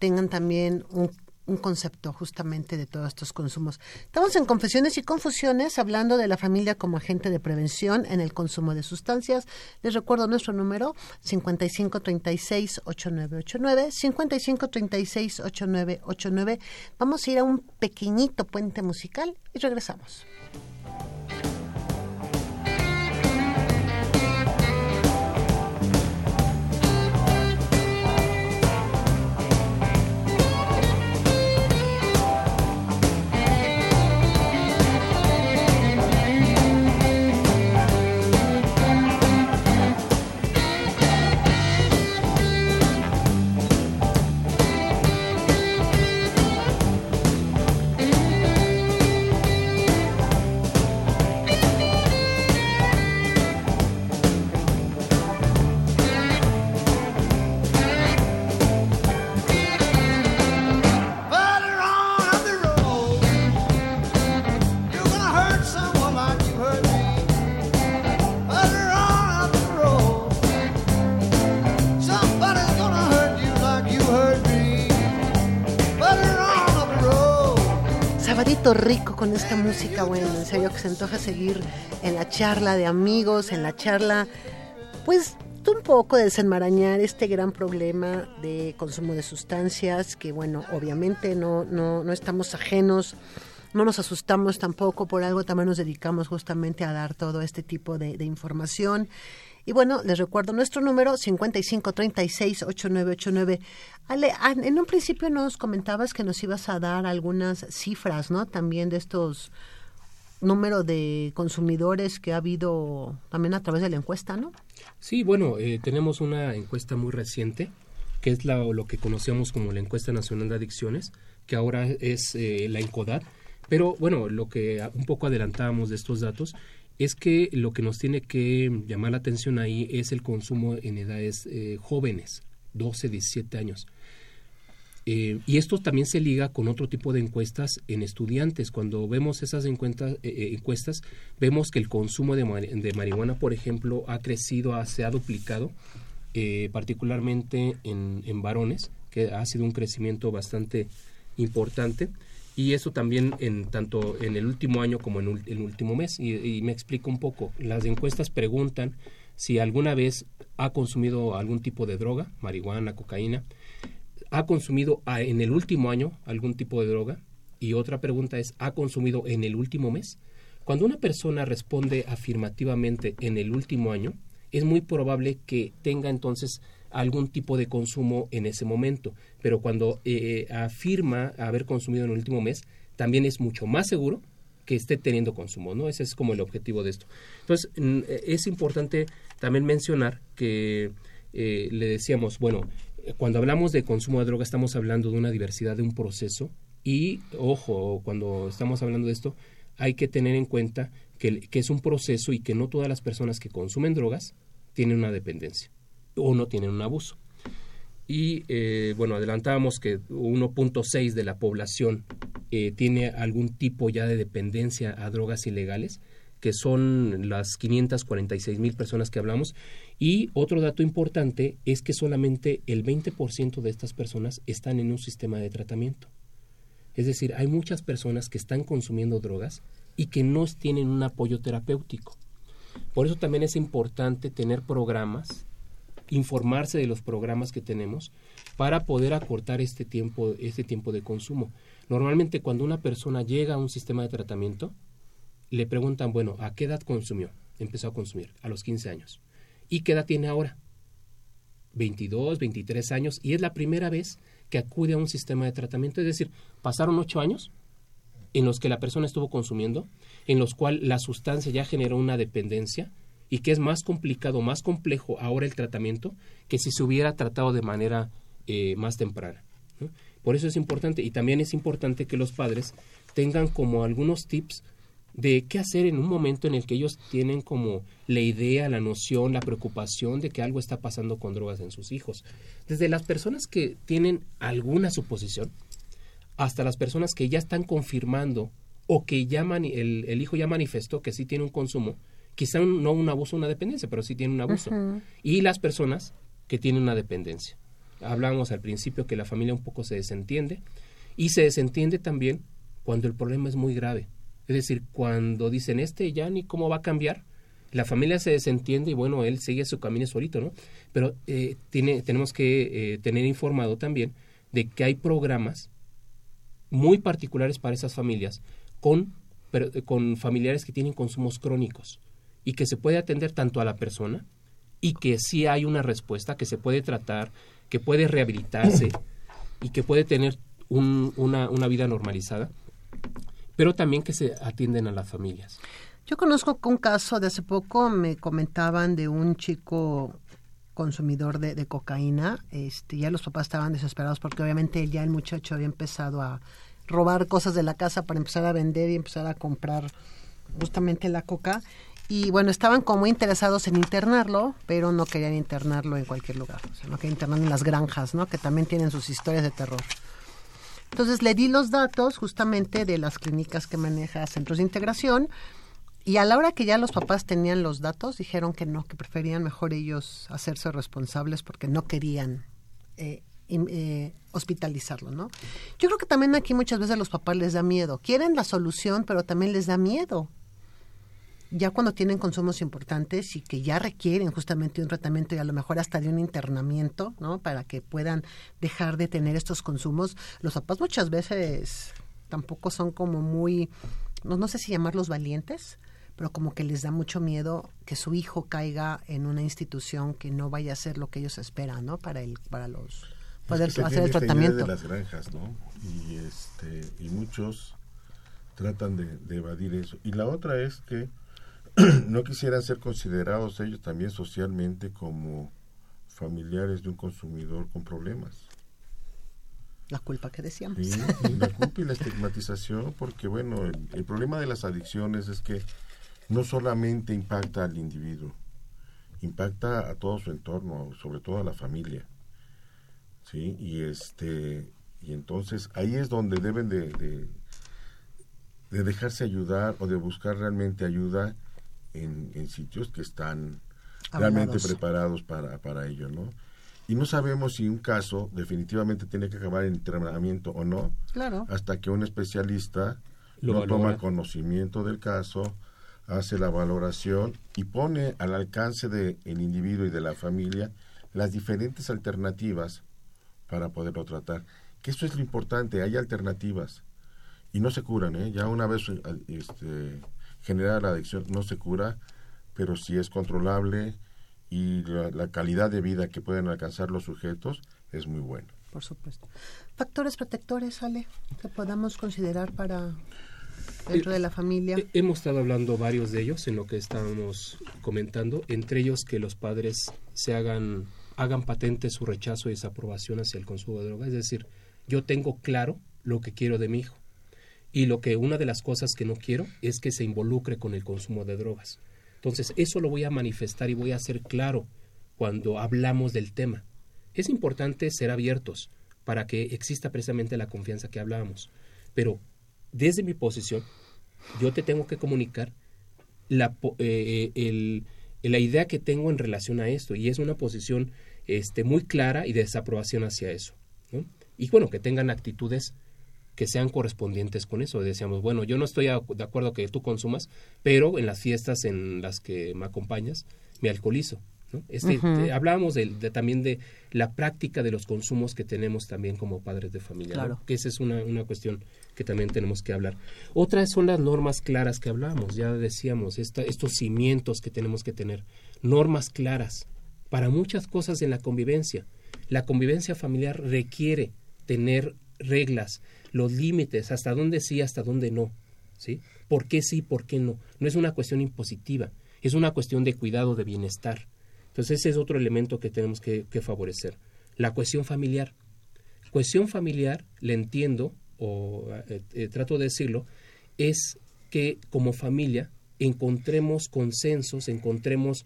tengan también un un concepto justamente de todos estos consumos. Estamos en Confesiones y Confusiones hablando de la familia como agente de prevención en el consumo de sustancias. Les recuerdo nuestro número 5536-8989, 5536-8989. Vamos a ir a un pequeñito puente musical y regresamos. Rico con esta música, bueno, en serio que se antoja seguir en la charla de amigos, en la charla, pues un poco de desenmarañar este gran problema de consumo de sustancias, que bueno, obviamente no, no, no estamos ajenos, no nos asustamos tampoco, por algo también nos dedicamos justamente a dar todo este tipo de, de información. Y bueno, les recuerdo nuestro número 5536-8989. Ale, en un principio nos comentabas que nos ibas a dar algunas cifras, ¿no? También de estos número de consumidores que ha habido también a través de la encuesta, ¿no? Sí, bueno, eh, tenemos una encuesta muy reciente, que es la, lo que conocíamos como la encuesta nacional de adicciones, que ahora es eh, la ENCODAD. Pero bueno, lo que un poco adelantábamos de estos datos es que lo que nos tiene que llamar la atención ahí es el consumo en edades eh, jóvenes, 12, 17 años. Eh, y esto también se liga con otro tipo de encuestas en estudiantes. Cuando vemos esas encuestas, eh, encuestas vemos que el consumo de, marihuana, por ejemplo, ha crecido, se ha duplicado, particularmente en, en varones, que ha sido un crecimiento bastante importante y eso también en tanto en el último año como en el último mes. Y, me explico un poco. Las encuestas preguntan si alguna vez ha consumido algún tipo de droga marihuana cocaína ha consumido en el último año algún tipo de droga y otra pregunta es ha consumido en el último mes cuando una persona responde afirmativamente en el último año es muy probable que tenga entonces algún tipo de consumo en ese momento. Pero cuando eh, afirma haber consumido en el último mes, también es mucho más seguro que esté teniendo consumo, ¿no? Ese es como el objetivo de esto. Entonces, eh, es importante también mencionar que eh, le decíamos, bueno, cuando hablamos de consumo de droga estamos hablando de una diversidad de un proceso y, ojo, cuando estamos hablando de esto, hay que tener en cuenta que, que es un proceso y que no todas las personas que consumen drogas tienen una dependencia o no tienen un abuso. Y eh, bueno, adelantábamos que 1.6 de la población eh, tiene algún tipo ya de dependencia a drogas ilegales, que son las 546 mil personas que hablamos. Y otro dato importante es que solamente el 20% de estas personas están en un sistema de tratamiento. Es decir, hay muchas personas que están consumiendo drogas y que no tienen un apoyo terapéutico. Por eso también es importante tener programas informarse de los programas que tenemos para poder acortar este tiempo, este tiempo de consumo. Normalmente cuando una persona llega a un sistema de tratamiento, le preguntan, bueno, ¿a qué edad consumió? Empezó a consumir, a los 15 años. ¿Y qué edad tiene ahora? 22, 23 años, y es la primera vez que acude a un sistema de tratamiento, es decir, pasaron 8 años en los que la persona estuvo consumiendo, en los cuales la sustancia ya generó una dependencia, y que es más complicado, más complejo ahora el tratamiento que si se hubiera tratado de manera eh, más temprana. Por eso es importante y también es importante que los padres tengan como algunos tips de qué hacer en un momento en el que ellos tienen como la idea, la noción, la preocupación de que algo está pasando con drogas en sus hijos. Desde las personas que tienen alguna suposición hasta las personas que ya están confirmando o que ya el, el hijo ya manifestó que sí tiene un consumo, quizá no un abuso, una dependencia, pero sí tiene un abuso. Y las personas que tienen una dependencia. Hablamos al principio que la familia un poco se desentiende Y se desentiende también cuando el problema es muy grave. Es decir, cuando dicen, este ya ni cómo va a cambiar, la familia se desentiende y bueno, él sigue su camino solito, ¿no? Pero eh, tiene, tenemos que eh, tener informado también de que hay programas muy particulares para esas familias con, con familiares que tienen consumos crónicos y que se puede atender tanto a la persona y que sí hay una respuesta, que se puede tratar, que puede rehabilitarse y que puede tener una, una vida normalizada, pero también que se atienden a las familias. Yo conozco un caso de hace poco, me comentaban de un chico consumidor de, cocaína, este, ya los papás estaban desesperados porque obviamente ya el muchacho había empezado a robar cosas de la casa para empezar a vender y empezar a comprar justamente la coca. Y bueno, estaban como interesados en internarlo, pero no querían internarlo en cualquier lugar. O sea, no querían internarlo en las granjas, ¿no? Que también tienen sus historias de terror. Entonces le di los datos justamente de las clínicas que maneja Centros de Integración y a la hora que ya los papás tenían los datos, dijeron que no, que preferían mejor ellos hacerse responsables porque no querían eh, eh, hospitalizarlo, ¿no? Yo creo que también aquí muchas veces a los papás les da miedo. Quieren la solución, pero también les da miedo. Ya cuando tienen consumos importantes y que ya requieren justamente un tratamiento y a lo mejor hasta de un internamiento, ¿no? Para que puedan dejar de tener estos consumos, los papás muchas veces tampoco son como muy, no, no sé si llamarlos valientes, pero como que les da mucho miedo que su hijo caiga en una institución que no vaya a ser lo que ellos esperan, ¿no? Para el, para los poder hacer el tratamiento. de las granjas, ¿no? Y este y muchos tratan de, de evadir eso. Y la otra es que no quisieran ser considerados ellos también socialmente como familiares de un consumidor con problemas. La culpa que decíamos. Sí, la culpa y la estigmatización, porque bueno, el, problema de las adicciones es que no solamente impacta al individuo, impacta a todo su entorno, sobre todo a la familia. ¿Sí? Y este y entonces ahí es donde deben de, de, dejarse ayudar o de buscar realmente ayuda en, en sitios que están realmente preparados para, para ello, ¿no? Y no sabemos si un caso definitivamente tiene que acabar en internamiento o no, claro. hasta que un especialista no toma conocimiento del caso, hace la valoración y pone al alcance del individuo y de la familia las diferentes alternativas para poderlo tratar. Que eso es lo importante, hay alternativas y no se curan, ¿eh? ya una vez este, generada la adicción no se cura, pero si es controlable y la, la calidad de vida que pueden alcanzar los sujetos es muy buena. Por supuesto. Factores protectores, Ale, que podamos considerar para dentro de la familia. Eh, hemos estado hablando varios de ellos en lo que estábamos comentando, entre ellos que los padres se hagan hagan patente su rechazo y desaprobación hacia el consumo de drogas, es decir, yo tengo claro lo que quiero de mi hijo y lo que una de las cosas que no quiero es que se involucre con el consumo de drogas. Entonces, eso lo voy a manifestar y voy a hacer claro cuando hablamos del tema. Es importante ser abiertos para que exista precisamente la confianza que hablábamos, pero desde mi posición, yo te tengo que comunicar la, eh, el, la idea que tengo en relación a esto y es una posición este, muy clara y de desaprobación hacia eso. Y bueno, que tengan actitudes que sean correspondientes con eso. Decíamos, bueno, yo no estoy de acuerdo que tú consumas, pero en las fiestas en las que me acompañas, me alcoholizo. Este, hablábamos de, también de la práctica de los consumos que tenemos también como padres de familia, que esa es una, una, cuestión que también tenemos que hablar. Otras son las normas claras que hablábamos, ya decíamos, estos cimientos que tenemos que tener, normas claras para muchas cosas en la convivencia. La convivencia familiar requiere tener reglas, los límites, hasta dónde sí, hasta dónde no. ¿sí? ¿Por qué sí, por qué no? No es una cuestión impositiva, es una cuestión de cuidado, de bienestar. Entonces ese es otro elemento que tenemos que, favorecer. La cuestión familiar. Cuestión familiar, le entiendo, o eh, eh, trato de decirlo, es que como familia encontremos consensos, encontremos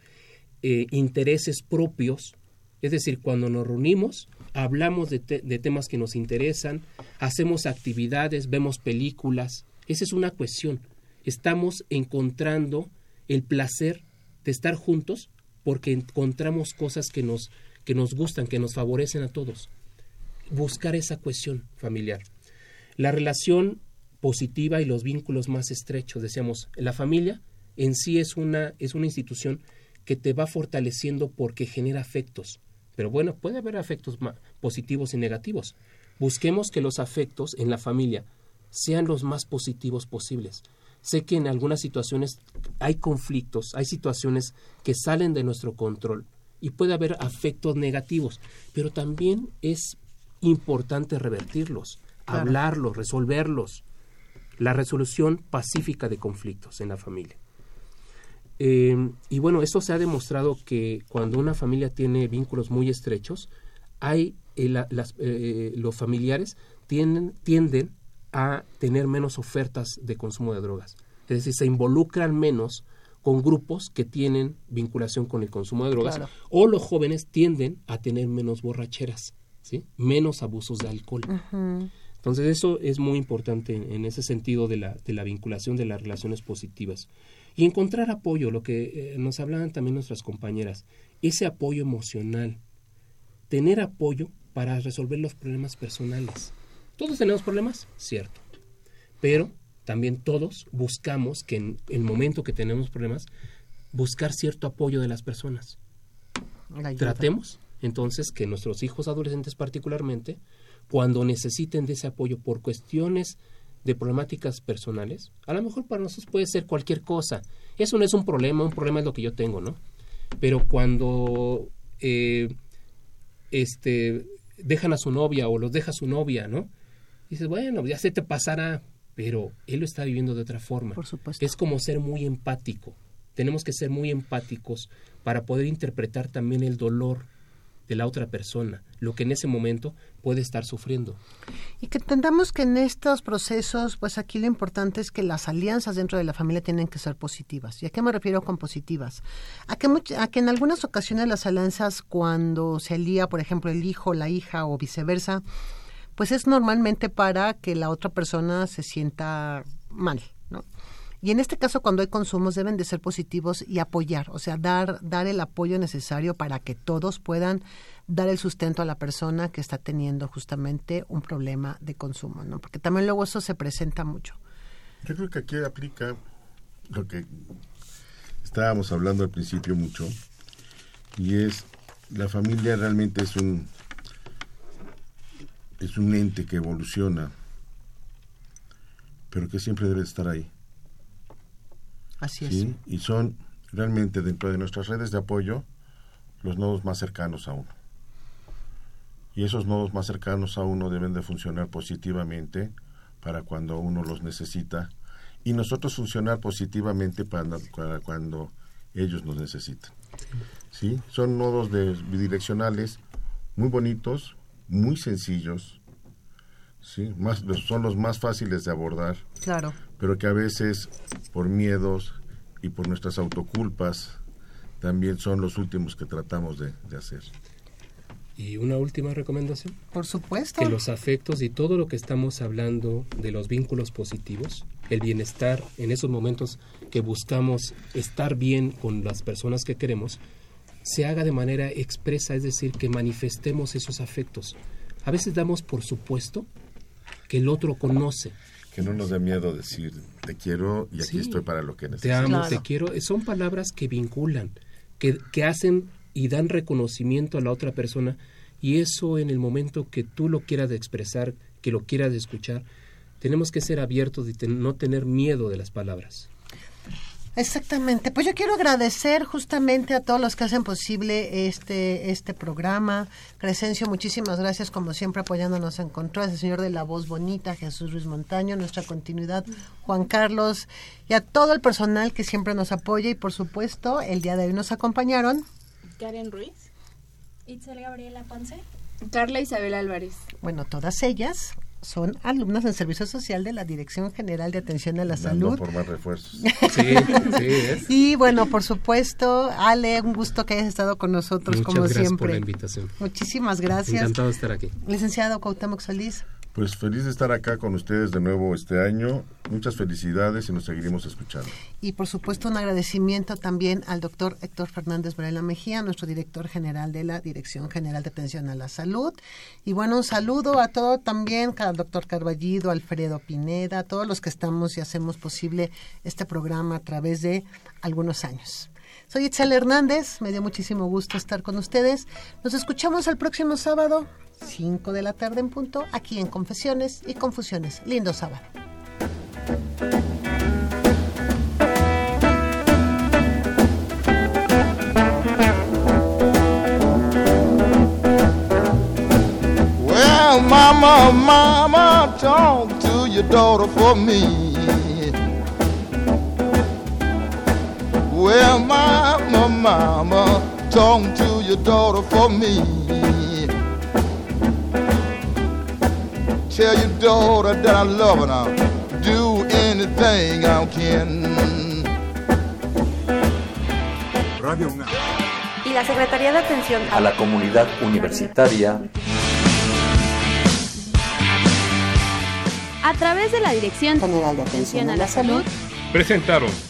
eh, intereses propios. Es decir, cuando nos reunimos, hablamos de, temas que nos interesan, hacemos actividades, vemos películas. Esa es una cuestión. Estamos encontrando el placer de estar juntos porque encontramos cosas que nos, que nos gustan, que nos favorecen a todos. Buscar esa cuestión familiar. La relación positiva y los vínculos más estrechos, decíamos, la familia en sí es una, es una institución que te va fortaleciendo porque genera afectos. Pero bueno, puede haber afectos positivos y negativos. Busquemos que los afectos en la familia sean los más positivos posibles. Sé que en algunas situaciones hay conflictos, hay situaciones que salen de nuestro control y puede haber afectos negativos, pero también es importante revertirlos, hablarlos, resolverlos. La resolución pacífica de conflictos en la familia. Eh, y bueno, esto se ha demostrado que cuando una familia tiene vínculos muy estrechos, hay eh, eh, los familiares tienden, tienden a tener menos ofertas de consumo de drogas. Es decir, se involucran menos con grupos que tienen vinculación con el consumo de drogas o los jóvenes tienden a tener menos borracheras, ¿sí? menos abusos de alcohol. Entonces eso es muy importante en, ese sentido de la, de la, vinculación de las relaciones positivas. Y encontrar apoyo, lo que eh, nos hablaban también nuestras compañeras, ese apoyo emocional, tener apoyo para resolver los problemas personales. Todos tenemos problemas, cierto, pero también todos buscamos que en el momento que tenemos problemas, buscar cierto apoyo de las personas. Tratemos entonces que nuestros hijos adolescentes particularmente, cuando necesiten de ese apoyo por cuestiones de problemáticas personales, a lo mejor para nosotros puede ser cualquier cosa. Eso no es un problema, un problema es lo que yo tengo, ¿no? Pero cuando eh, este, dejan a su novia o los deja su novia, ¿no? dices, bueno, ya se te pasará, pero él lo está viviendo de otra forma. Por supuesto. Es como ser muy empático. Tenemos que ser muy empáticos para poder interpretar también el dolor de la otra persona, lo que en ese momento puede estar sufriendo. Y que entendamos que en estos procesos, pues aquí lo importante es que las alianzas dentro de la familia tienen que ser positivas. ¿Y a qué me refiero con positivas? A que, a que en algunas ocasiones las alianzas, cuando se alía, por ejemplo, el hijo, la hija o viceversa, pues es normalmente para que la otra persona se sienta mal. Y en este caso, cuando hay consumos, deben de ser positivos y apoyar, o sea, dar, dar el apoyo necesario para que todos puedan dar el sustento a la persona que está teniendo justamente un problema de consumo, ¿no? Porque también luego eso se presenta mucho. Yo creo que aquí aplica lo que estábamos hablando al principio mucho, y es la familia realmente es un es un ente que evoluciona, pero que siempre debe estar ahí. Así es. Y son realmente dentro de nuestras redes de apoyo los nodos más cercanos a uno. Y esos nodos más cercanos a uno deben de funcionar positivamente para cuando uno los necesita y nosotros funcionar positivamente para, para cuando ellos nos necesitan. ¿Sí? Son nodos de, bidireccionales muy bonitos, muy sencillos, ¿sí? Más, son los más fáciles de abordar. Claro. Pero que a veces, por miedos y por nuestras autoculpas, también son los últimos que tratamos de, de hacer. Y una última recomendación. Por supuesto. Que los afectos y todo lo que estamos hablando de los vínculos positivos, el bienestar en esos momentos que buscamos estar bien con las personas que queremos, se haga de manera expresa, es decir, que manifestemos esos afectos. A veces damos por supuesto que el otro conoce. Que no nos dé miedo decir te quiero y aquí estoy para lo que necesites. Te amo, te quiero. Son palabras que vinculan, que, que hacen y dan reconocimiento a la otra persona y eso en el momento que tú lo quieras expresar, que lo quieras escuchar, tenemos que ser abiertos y no tener miedo de las palabras. Exactamente. Pues yo quiero agradecer justamente a todos los que hacen posible este, este programa. Crescencio, muchísimas gracias como siempre apoyándonos en control. El señor de la voz bonita, Jesús Ruiz Montaño, nuestra continuidad, Juan Carlos, y a todo el personal que siempre nos apoya y por supuesto el día de hoy nos acompañaron. Karen Ruiz. Itzel Gabriela Ponce. Carla Isabel Álvarez. Bueno, todas ellas son alumnas en Servicio Social de la Dirección General de Atención a la Salud. por más refuerzos. Sí, sí. Y bueno, por supuesto, Ale, un gusto que hayas estado con nosotros Muchas como gracias siempre. por la invitación. Muchísimas gracias. Encantado de estar aquí. Licenciado Cuauhtémoc Solís. Pues feliz de estar acá con ustedes de nuevo este año. Muchas felicidades y nos seguiremos escuchando. Y por supuesto un agradecimiento también al doctor Héctor Fernández Varela Mejía, nuestro director general de la Dirección General de Atención a la Salud. Y bueno, un saludo a todo también, al doctor Carballido, Alfredo Pineda, a todos los que estamos y hacemos posible este programa a través de algunos años. Soy Itzel Hernández, me dio muchísimo gusto estar con ustedes. Nos escuchamos el próximo sábado, 5 de la tarde en punto, aquí en Confesiones y Confusiones. Lindo sábado. Mama, mama, talk to your daughter for me. Well, mama, mama, talk to your daughter for me. Tell your daughter that I love her now. Do anything I can. Radio UNAM. Y la Secretaría de Atención A la comunidad universitaria A través de la Dirección General de Atención a la Salud, Presentaron